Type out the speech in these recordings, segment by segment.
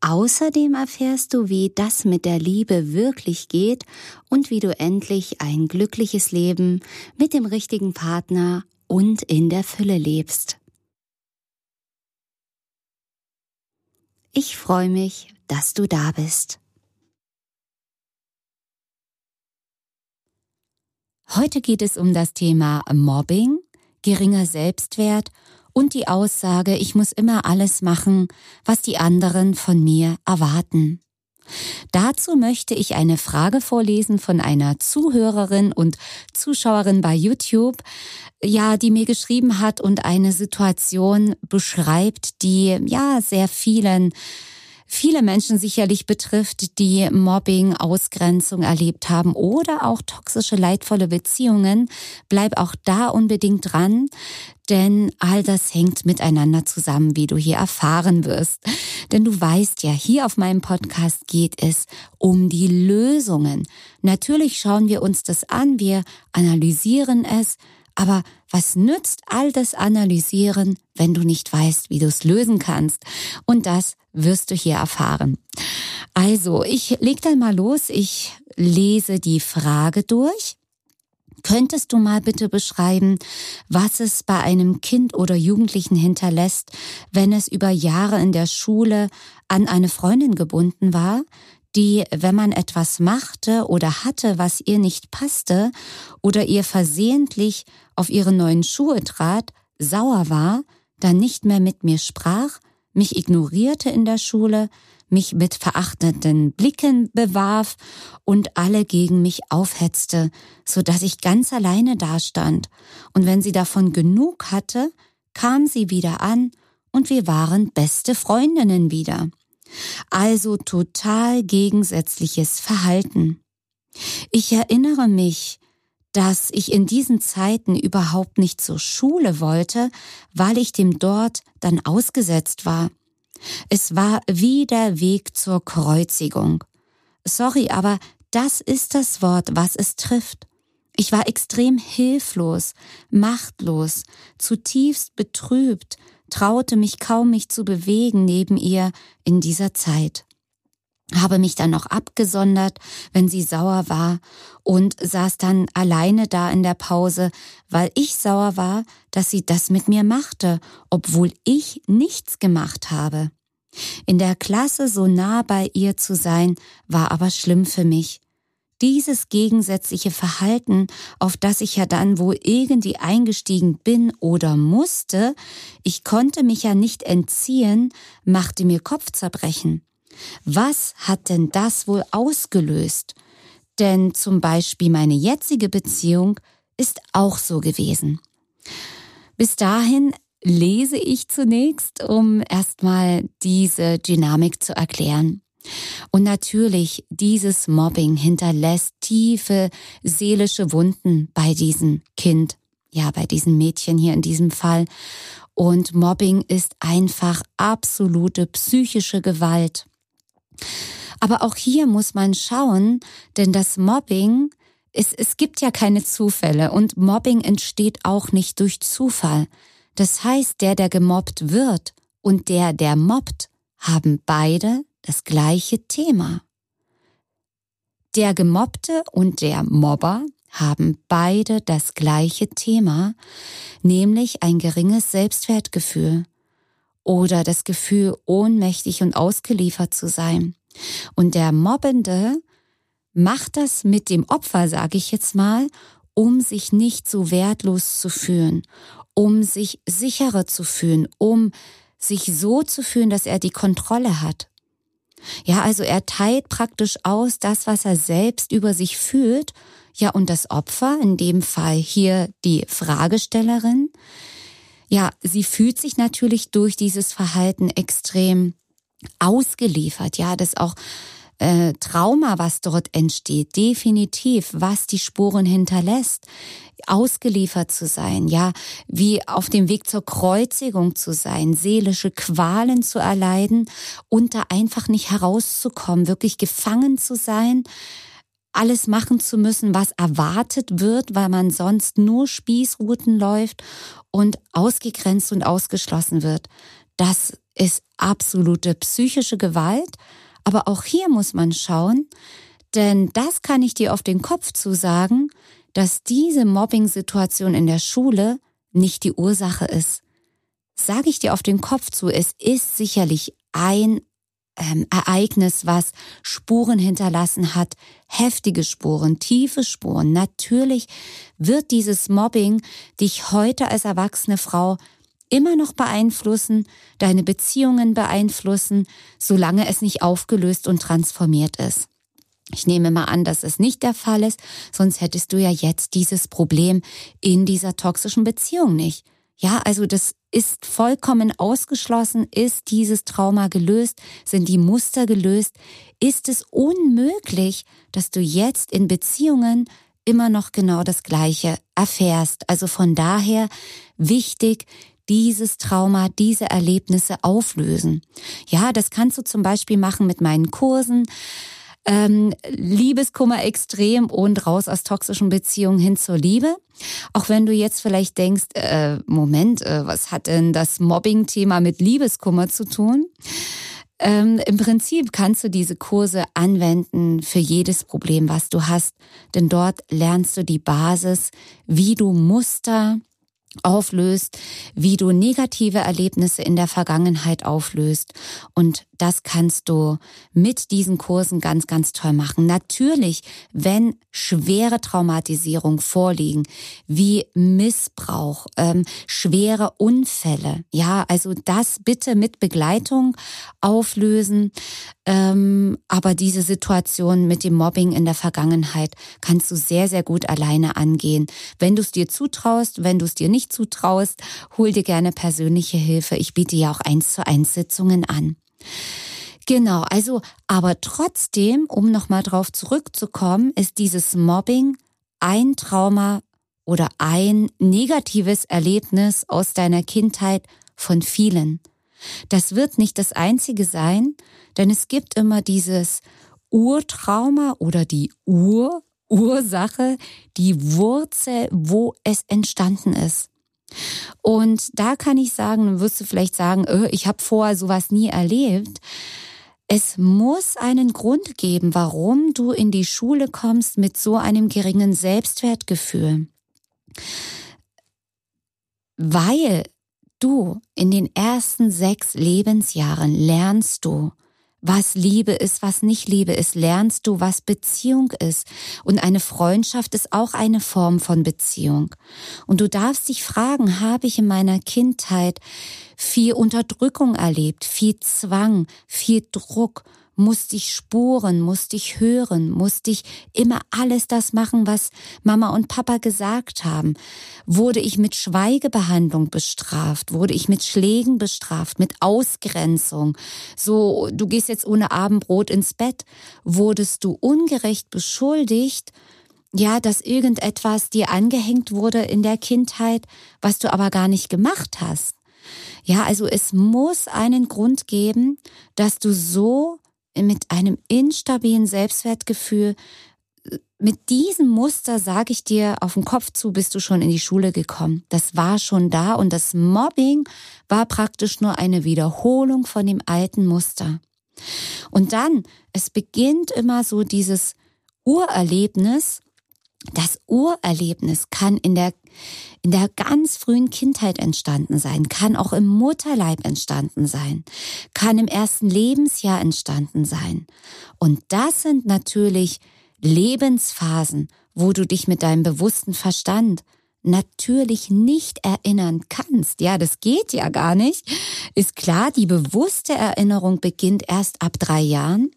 Außerdem erfährst du, wie das mit der Liebe wirklich geht und wie du endlich ein glückliches Leben mit dem richtigen Partner und in der Fülle lebst. Ich freue mich, dass du da bist. Heute geht es um das Thema Mobbing, geringer Selbstwert und die Aussage, ich muss immer alles machen, was die anderen von mir erwarten. Dazu möchte ich eine Frage vorlesen von einer Zuhörerin und Zuschauerin bei YouTube, ja, die mir geschrieben hat und eine Situation beschreibt, die ja sehr vielen viele Menschen sicherlich betrifft, die Mobbing, Ausgrenzung erlebt haben oder auch toxische, leidvolle Beziehungen, bleib auch da unbedingt dran, denn all das hängt miteinander zusammen, wie du hier erfahren wirst. Denn du weißt ja, hier auf meinem Podcast geht es um die Lösungen. Natürlich schauen wir uns das an, wir analysieren es, aber was nützt all das Analysieren, wenn du nicht weißt, wie du es lösen kannst? Und das wirst du hier erfahren. Also, ich leg dann mal los. Ich lese die Frage durch. Könntest du mal bitte beschreiben, was es bei einem Kind oder Jugendlichen hinterlässt, wenn es über Jahre in der Schule an eine Freundin gebunden war, die, wenn man etwas machte oder hatte, was ihr nicht passte, oder ihr versehentlich auf ihre neuen Schuhe trat, sauer war, dann nicht mehr mit mir sprach, mich ignorierte in der Schule, mich mit verachtenden Blicken bewarf und alle gegen mich aufhetzte, so dass ich ganz alleine dastand. Und wenn sie davon genug hatte, kam sie wieder an und wir waren beste Freundinnen wieder. Also total gegensätzliches Verhalten. Ich erinnere mich, dass ich in diesen Zeiten überhaupt nicht zur Schule wollte, weil ich dem dort dann ausgesetzt war. Es war wie der Weg zur Kreuzigung. Sorry, aber das ist das Wort, was es trifft. Ich war extrem hilflos, machtlos, zutiefst betrübt, traute mich kaum mich zu bewegen neben ihr in dieser Zeit habe mich dann noch abgesondert, wenn sie sauer war und saß dann alleine da in der Pause, weil ich sauer war, dass sie das mit mir machte, obwohl ich nichts gemacht habe. In der Klasse so nah bei ihr zu sein, war aber schlimm für mich. Dieses gegensätzliche Verhalten, auf das ich ja dann wohl irgendwie eingestiegen bin oder musste, ich konnte mich ja nicht entziehen, machte mir Kopfzerbrechen. Was hat denn das wohl ausgelöst? Denn zum Beispiel meine jetzige Beziehung ist auch so gewesen. Bis dahin lese ich zunächst, um erstmal diese Dynamik zu erklären. Und natürlich, dieses Mobbing hinterlässt tiefe seelische Wunden bei diesem Kind, ja, bei diesem Mädchen hier in diesem Fall. Und Mobbing ist einfach absolute psychische Gewalt. Aber auch hier muss man schauen, denn das Mobbing, es, es gibt ja keine Zufälle und Mobbing entsteht auch nicht durch Zufall. Das heißt, der, der gemobbt wird und der, der mobbt, haben beide das gleiche Thema. Der Gemobbte und der Mobber haben beide das gleiche Thema, nämlich ein geringes Selbstwertgefühl oder das Gefühl, ohnmächtig und ausgeliefert zu sein. Und der Mobbende macht das mit dem Opfer, sage ich jetzt mal, um sich nicht so wertlos zu fühlen, um sich sicherer zu fühlen, um sich so zu fühlen, dass er die Kontrolle hat. Ja, also er teilt praktisch aus das, was er selbst über sich fühlt. Ja, und das Opfer, in dem Fall hier die Fragestellerin, ja, sie fühlt sich natürlich durch dieses Verhalten extrem ausgeliefert, ja, das auch äh, Trauma, was dort entsteht, definitiv, was die Spuren hinterlässt, ausgeliefert zu sein, ja, wie auf dem Weg zur Kreuzigung zu sein, seelische Qualen zu erleiden und da einfach nicht herauszukommen, wirklich gefangen zu sein, alles machen zu müssen, was erwartet wird, weil man sonst nur Spießruten läuft und ausgegrenzt und ausgeschlossen wird. Das ist absolute psychische Gewalt. Aber auch hier muss man schauen, denn das kann ich dir auf den Kopf zu sagen, dass diese Mobbing-Situation in der Schule nicht die Ursache ist. Sage ich dir auf den Kopf zu, es ist sicherlich ein ähm, Ereignis, was Spuren hinterlassen hat, heftige Spuren, tiefe Spuren. Natürlich wird dieses Mobbing dich heute als erwachsene Frau immer noch beeinflussen, deine Beziehungen beeinflussen, solange es nicht aufgelöst und transformiert ist. Ich nehme mal an, dass es nicht der Fall ist, sonst hättest du ja jetzt dieses Problem in dieser toxischen Beziehung nicht. Ja, also das ist vollkommen ausgeschlossen. Ist dieses Trauma gelöst? Sind die Muster gelöst? Ist es unmöglich, dass du jetzt in Beziehungen immer noch genau das Gleiche erfährst? Also von daher wichtig, dieses Trauma, diese Erlebnisse auflösen. Ja, das kannst du zum Beispiel machen mit meinen Kursen. Ähm, Liebeskummer extrem und raus aus toxischen Beziehungen hin zur Liebe. Auch wenn du jetzt vielleicht denkst, äh, Moment, äh, was hat denn das Mobbing-Thema mit Liebeskummer zu tun? Ähm, Im Prinzip kannst du diese Kurse anwenden für jedes Problem, was du hast, denn dort lernst du die Basis, wie du Muster, auflöst, wie du negative Erlebnisse in der Vergangenheit auflöst. Und das kannst du mit diesen Kursen ganz, ganz toll machen. Natürlich, wenn schwere Traumatisierung vorliegen, wie Missbrauch, ähm, schwere Unfälle, ja, also das bitte mit Begleitung auflösen. Ähm, aber diese Situation mit dem Mobbing in der Vergangenheit kannst du sehr, sehr gut alleine angehen. Wenn du es dir zutraust, wenn du es dir nicht zutraust, hol dir gerne persönliche Hilfe. Ich biete ja auch eins zu eins Sitzungen an. Genau, also, aber trotzdem, um nochmal drauf zurückzukommen, ist dieses Mobbing ein Trauma oder ein negatives Erlebnis aus deiner Kindheit von vielen. Das wird nicht das einzige sein, denn es gibt immer dieses Urtrauma oder die Urursache, die Wurzel, wo es entstanden ist. Und da kann ich sagen, wirst du vielleicht sagen, äh, ich habe vorher sowas nie erlebt. Es muss einen Grund geben, warum du in die Schule kommst mit so einem geringen Selbstwertgefühl. Weil du in den ersten sechs Lebensjahren lernst du, was Liebe ist, was nicht Liebe ist, lernst du, was Beziehung ist. Und eine Freundschaft ist auch eine Form von Beziehung. Und du darfst dich fragen, habe ich in meiner Kindheit viel Unterdrückung erlebt, viel Zwang, viel Druck musste ich spuren, musste ich hören, musste ich immer alles das machen, was Mama und Papa gesagt haben. Wurde ich mit Schweigebehandlung bestraft, wurde ich mit Schlägen bestraft, mit Ausgrenzung. So, du gehst jetzt ohne Abendbrot ins Bett. Wurdest du ungerecht beschuldigt, ja, dass irgendetwas dir angehängt wurde in der Kindheit, was du aber gar nicht gemacht hast. Ja, also es muss einen Grund geben, dass du so mit einem instabilen Selbstwertgefühl, mit diesem Muster, sage ich dir, auf den Kopf zu, bist du schon in die Schule gekommen. Das war schon da und das Mobbing war praktisch nur eine Wiederholung von dem alten Muster. Und dann, es beginnt immer so dieses Urerlebnis, das Urerlebnis kann in der, in der ganz frühen Kindheit entstanden sein, kann auch im Mutterleib entstanden sein, kann im ersten Lebensjahr entstanden sein. Und das sind natürlich Lebensphasen, wo du dich mit deinem bewussten Verstand natürlich nicht erinnern kannst. Ja, das geht ja gar nicht. Ist klar, die bewusste Erinnerung beginnt erst ab drei Jahren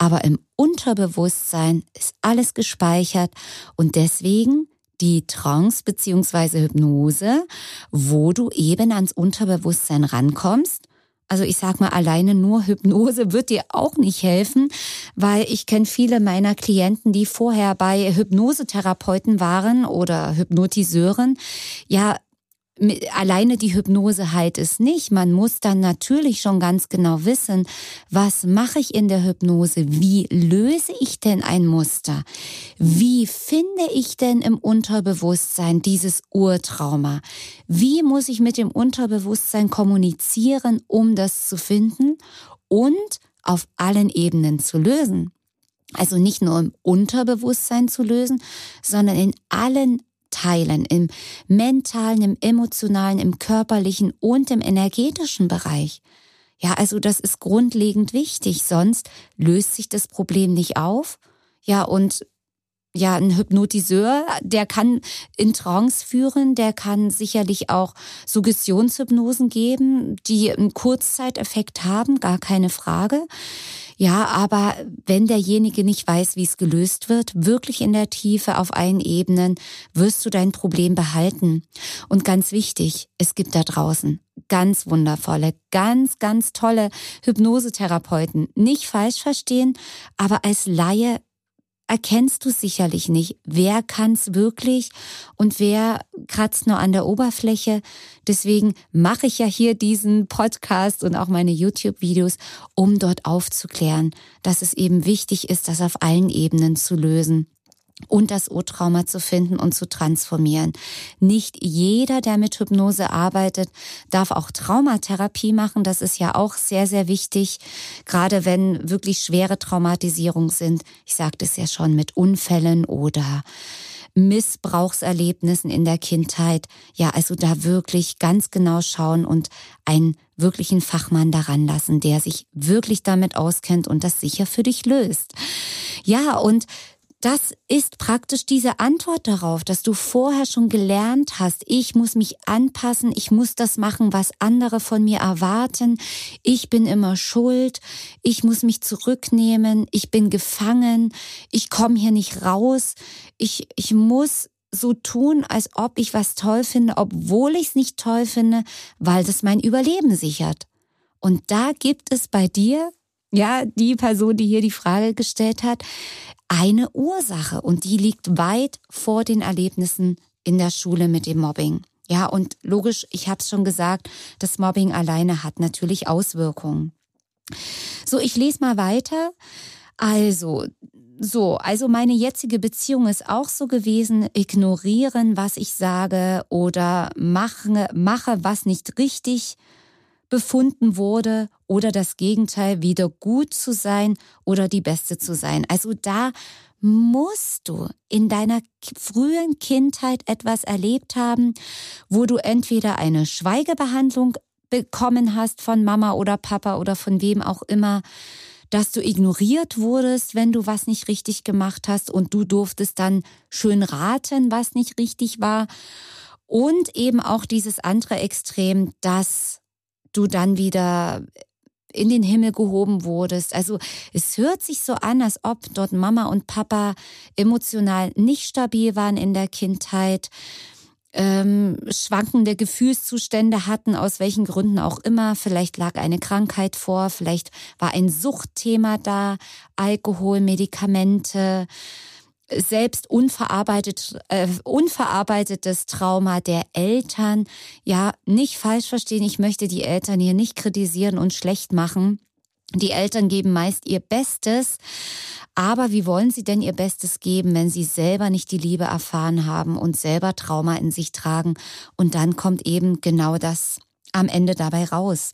aber im Unterbewusstsein ist alles gespeichert und deswegen die Trance beziehungsweise Hypnose, wo du eben ans Unterbewusstsein rankommst. Also ich sag mal, alleine nur Hypnose wird dir auch nicht helfen, weil ich kenne viele meiner Klienten, die vorher bei Hypnosetherapeuten waren oder Hypnotiseuren. Ja, alleine die Hypnose heilt es nicht. Man muss dann natürlich schon ganz genau wissen, was mache ich in der Hypnose? Wie löse ich denn ein Muster? Wie finde ich denn im Unterbewusstsein dieses Urtrauma? Wie muss ich mit dem Unterbewusstsein kommunizieren, um das zu finden und auf allen Ebenen zu lösen? Also nicht nur im Unterbewusstsein zu lösen, sondern in allen teilen, im mentalen, im emotionalen, im körperlichen und im energetischen Bereich. Ja, also das ist grundlegend wichtig, sonst löst sich das Problem nicht auf. Ja, und ja, ein Hypnotiseur, der kann in Trance führen, der kann sicherlich auch Suggestionshypnosen geben, die einen Kurzzeiteffekt haben, gar keine Frage. Ja, aber wenn derjenige nicht weiß, wie es gelöst wird, wirklich in der Tiefe auf allen Ebenen, wirst du dein Problem behalten. Und ganz wichtig, es gibt da draußen ganz wundervolle, ganz, ganz tolle Hypnosetherapeuten. Nicht falsch verstehen, aber als Laie erkennst du sicherlich nicht, wer kann's wirklich und wer kratzt nur an der Oberfläche. Deswegen mache ich ja hier diesen Podcast und auch meine YouTube-Videos, um dort aufzuklären, dass es eben wichtig ist, das auf allen Ebenen zu lösen und das O-Trauma zu finden und zu transformieren. Nicht jeder, der mit Hypnose arbeitet, darf auch Traumatherapie machen. Das ist ja auch sehr, sehr wichtig, gerade wenn wirklich schwere Traumatisierungen sind. Ich sagte es ja schon mit Unfällen oder Missbrauchserlebnissen in der Kindheit. Ja, also da wirklich ganz genau schauen und einen wirklichen Fachmann daran lassen, der sich wirklich damit auskennt und das sicher für dich löst. Ja, und das ist praktisch diese Antwort darauf, dass du vorher schon gelernt hast, ich muss mich anpassen, ich muss das machen, was andere von mir erwarten, ich bin immer schuld, ich muss mich zurücknehmen, ich bin gefangen, ich komme hier nicht raus, ich, ich muss so tun, als ob ich was toll finde, obwohl ich es nicht toll finde, weil das mein Überleben sichert. Und da gibt es bei dir ja, die Person, die hier die Frage gestellt hat, eine Ursache und die liegt weit vor den Erlebnissen in der Schule mit dem Mobbing. Ja, und logisch, ich habe es schon gesagt, das Mobbing alleine hat natürlich Auswirkungen. So, ich lese mal weiter. Also, so, also meine jetzige Beziehung ist auch so gewesen, ignorieren, was ich sage oder mache, mache was nicht richtig befunden wurde oder das Gegenteil, wieder gut zu sein oder die Beste zu sein. Also da musst du in deiner frühen Kindheit etwas erlebt haben, wo du entweder eine Schweigebehandlung bekommen hast von Mama oder Papa oder von wem auch immer, dass du ignoriert wurdest, wenn du was nicht richtig gemacht hast und du durftest dann schön raten, was nicht richtig war. Und eben auch dieses andere Extrem, dass du dann wieder in den Himmel gehoben wurdest. Also es hört sich so an, als ob dort Mama und Papa emotional nicht stabil waren in der Kindheit, ähm, schwankende Gefühlszustände hatten, aus welchen Gründen auch immer. Vielleicht lag eine Krankheit vor, vielleicht war ein Suchtthema da, Alkohol, Medikamente selbst unverarbeitet, äh, unverarbeitetes Trauma der Eltern. Ja, nicht falsch verstehen, ich möchte die Eltern hier nicht kritisieren und schlecht machen. Die Eltern geben meist ihr Bestes, aber wie wollen sie denn ihr Bestes geben, wenn sie selber nicht die Liebe erfahren haben und selber Trauma in sich tragen? Und dann kommt eben genau das am Ende dabei raus.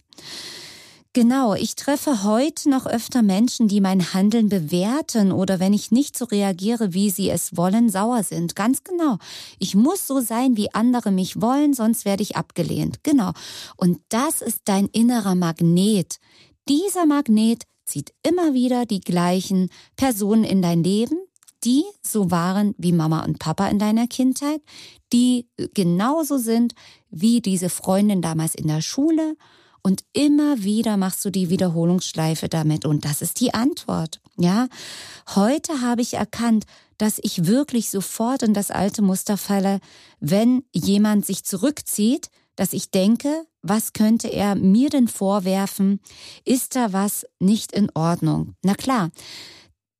Genau, ich treffe heute noch öfter Menschen, die mein Handeln bewerten oder wenn ich nicht so reagiere, wie sie es wollen, sauer sind. Ganz genau. Ich muss so sein, wie andere mich wollen, sonst werde ich abgelehnt. Genau. Und das ist dein innerer Magnet. Dieser Magnet zieht immer wieder die gleichen Personen in dein Leben, die so waren wie Mama und Papa in deiner Kindheit, die genauso sind wie diese Freundin damals in der Schule und immer wieder machst du die Wiederholungsschleife damit. Und das ist die Antwort. Ja, heute habe ich erkannt, dass ich wirklich sofort in das alte Muster falle, wenn jemand sich zurückzieht, dass ich denke, was könnte er mir denn vorwerfen? Ist da was nicht in Ordnung? Na klar,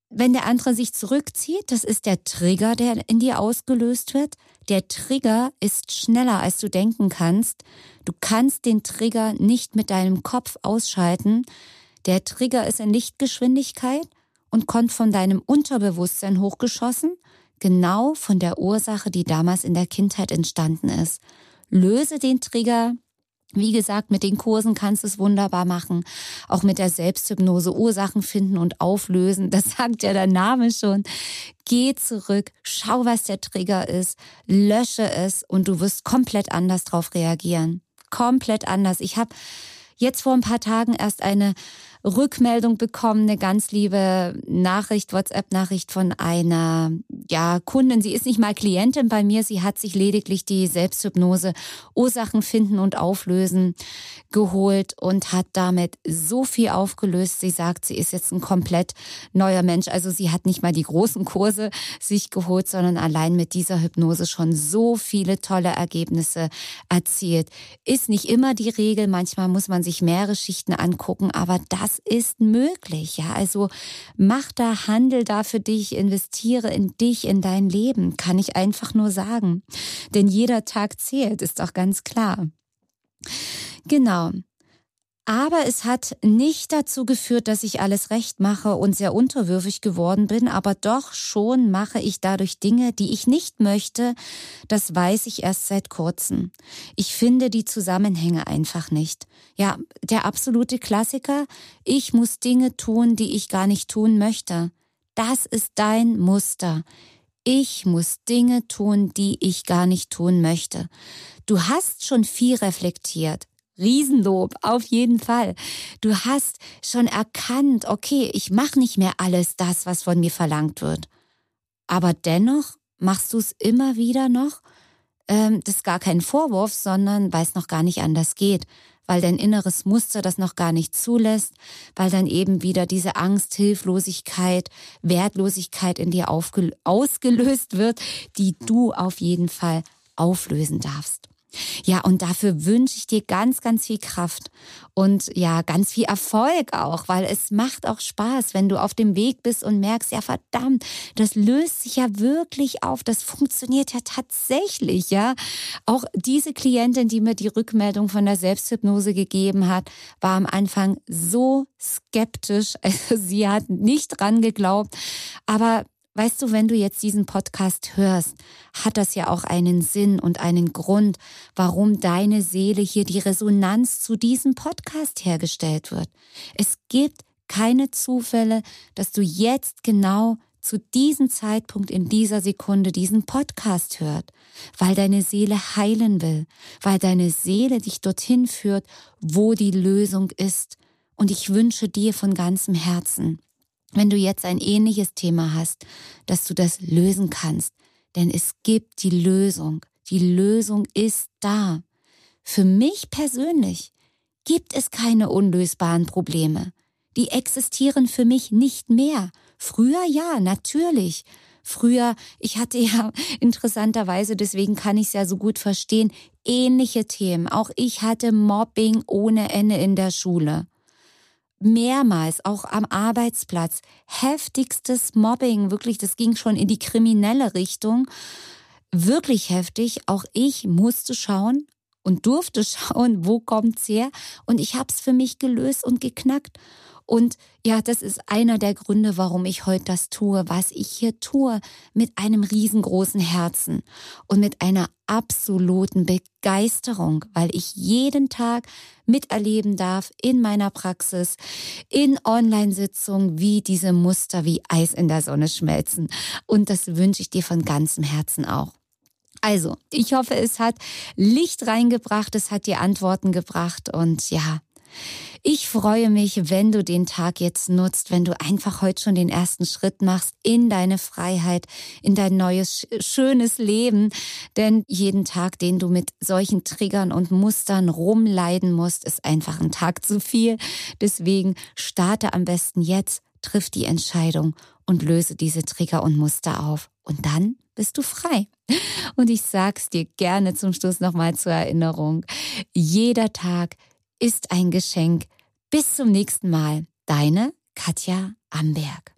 wenn der andere sich zurückzieht, das ist der Trigger, der in dir ausgelöst wird. Der Trigger ist schneller, als du denken kannst. Du kannst den Trigger nicht mit deinem Kopf ausschalten. Der Trigger ist in Lichtgeschwindigkeit und kommt von deinem Unterbewusstsein hochgeschossen, genau von der Ursache, die damals in der Kindheit entstanden ist. Löse den Trigger, wie gesagt, mit den Kursen kannst du es wunderbar machen. Auch mit der Selbsthypnose Ursachen finden und auflösen. Das sagt ja der Name schon. Geh zurück, schau, was der Trigger ist, lösche es und du wirst komplett anders drauf reagieren. Komplett anders. Ich habe jetzt vor ein paar Tagen erst eine Rückmeldung bekommen, eine ganz liebe Nachricht, WhatsApp-Nachricht von einer ja, Kundin. Sie ist nicht mal Klientin bei mir, sie hat sich lediglich die Selbsthypnose Ursachen finden und auflösen geholt und hat damit so viel aufgelöst. Sie sagt, sie ist jetzt ein komplett neuer Mensch. Also sie hat nicht mal die großen Kurse sich geholt, sondern allein mit dieser Hypnose schon so viele tolle Ergebnisse erzielt. Ist nicht immer die Regel, manchmal muss man sich mehrere Schichten angucken, aber das ist möglich. Ja, also mach da Handel da für dich, investiere in dich, in dein Leben, kann ich einfach nur sagen. Denn jeder Tag zählt, ist doch ganz klar. Genau. Aber es hat nicht dazu geführt, dass ich alles recht mache und sehr unterwürfig geworden bin, aber doch schon mache ich dadurch Dinge, die ich nicht möchte. Das weiß ich erst seit kurzem. Ich finde die Zusammenhänge einfach nicht. Ja, der absolute Klassiker, ich muss Dinge tun, die ich gar nicht tun möchte. Das ist dein Muster. Ich muss Dinge tun, die ich gar nicht tun möchte. Du hast schon viel reflektiert. Riesenlob, auf jeden Fall. Du hast schon erkannt, okay, ich mache nicht mehr alles das, was von mir verlangt wird. Aber dennoch machst du es immer wieder noch. Ähm, das ist gar kein Vorwurf, sondern weil es noch gar nicht anders geht, weil dein inneres Muster das noch gar nicht zulässt, weil dann eben wieder diese Angst, Hilflosigkeit, Wertlosigkeit in dir ausgelöst wird, die du auf jeden Fall auflösen darfst. Ja, und dafür wünsche ich dir ganz, ganz viel Kraft und ja, ganz viel Erfolg auch, weil es macht auch Spaß, wenn du auf dem Weg bist und merkst, ja verdammt, das löst sich ja wirklich auf, das funktioniert ja tatsächlich, ja. Auch diese Klientin, die mir die Rückmeldung von der Selbsthypnose gegeben hat, war am Anfang so skeptisch, also sie hat nicht dran geglaubt, aber Weißt du, wenn du jetzt diesen Podcast hörst, hat das ja auch einen Sinn und einen Grund, warum deine Seele hier die Resonanz zu diesem Podcast hergestellt wird. Es gibt keine Zufälle, dass du jetzt genau zu diesem Zeitpunkt in dieser Sekunde diesen Podcast hört, weil deine Seele heilen will, weil deine Seele dich dorthin führt, wo die Lösung ist. Und ich wünsche dir von ganzem Herzen, wenn du jetzt ein ähnliches Thema hast, dass du das lösen kannst. Denn es gibt die Lösung. Die Lösung ist da. Für mich persönlich gibt es keine unlösbaren Probleme. Die existieren für mich nicht mehr. Früher ja, natürlich. Früher, ich hatte ja interessanterweise, deswegen kann ich es ja so gut verstehen, ähnliche Themen. Auch ich hatte Mobbing ohne Ende in der Schule mehrmals, auch am Arbeitsplatz, heftigstes Mobbing, wirklich, das ging schon in die kriminelle Richtung, wirklich heftig. Auch ich musste schauen und durfte schauen, wo kommt's her. Und ich habe es für mich gelöst und geknackt. Und ja, das ist einer der Gründe, warum ich heute das tue, was ich hier tue, mit einem riesengroßen Herzen und mit einer absoluten Begeisterung, weil ich jeden Tag miterleben darf in meiner Praxis, in Online-Sitzungen, wie diese Muster wie Eis in der Sonne schmelzen. Und das wünsche ich dir von ganzem Herzen auch. Also, ich hoffe, es hat Licht reingebracht, es hat dir Antworten gebracht und ja, ich freue mich, wenn du den Tag jetzt nutzt, wenn du einfach heute schon den ersten Schritt machst in deine Freiheit, in dein neues, schönes Leben. Denn jeden Tag, den du mit solchen Triggern und Mustern rumleiden musst, ist einfach ein Tag zu viel. Deswegen starte am besten jetzt, triff die Entscheidung und löse diese Trigger und Muster auf. Und dann bist du frei. Und ich sag's dir gerne zum Schluss nochmal zur Erinnerung. Jeder Tag ist ein Geschenk. Bis zum nächsten Mal. Deine Katja Amberg.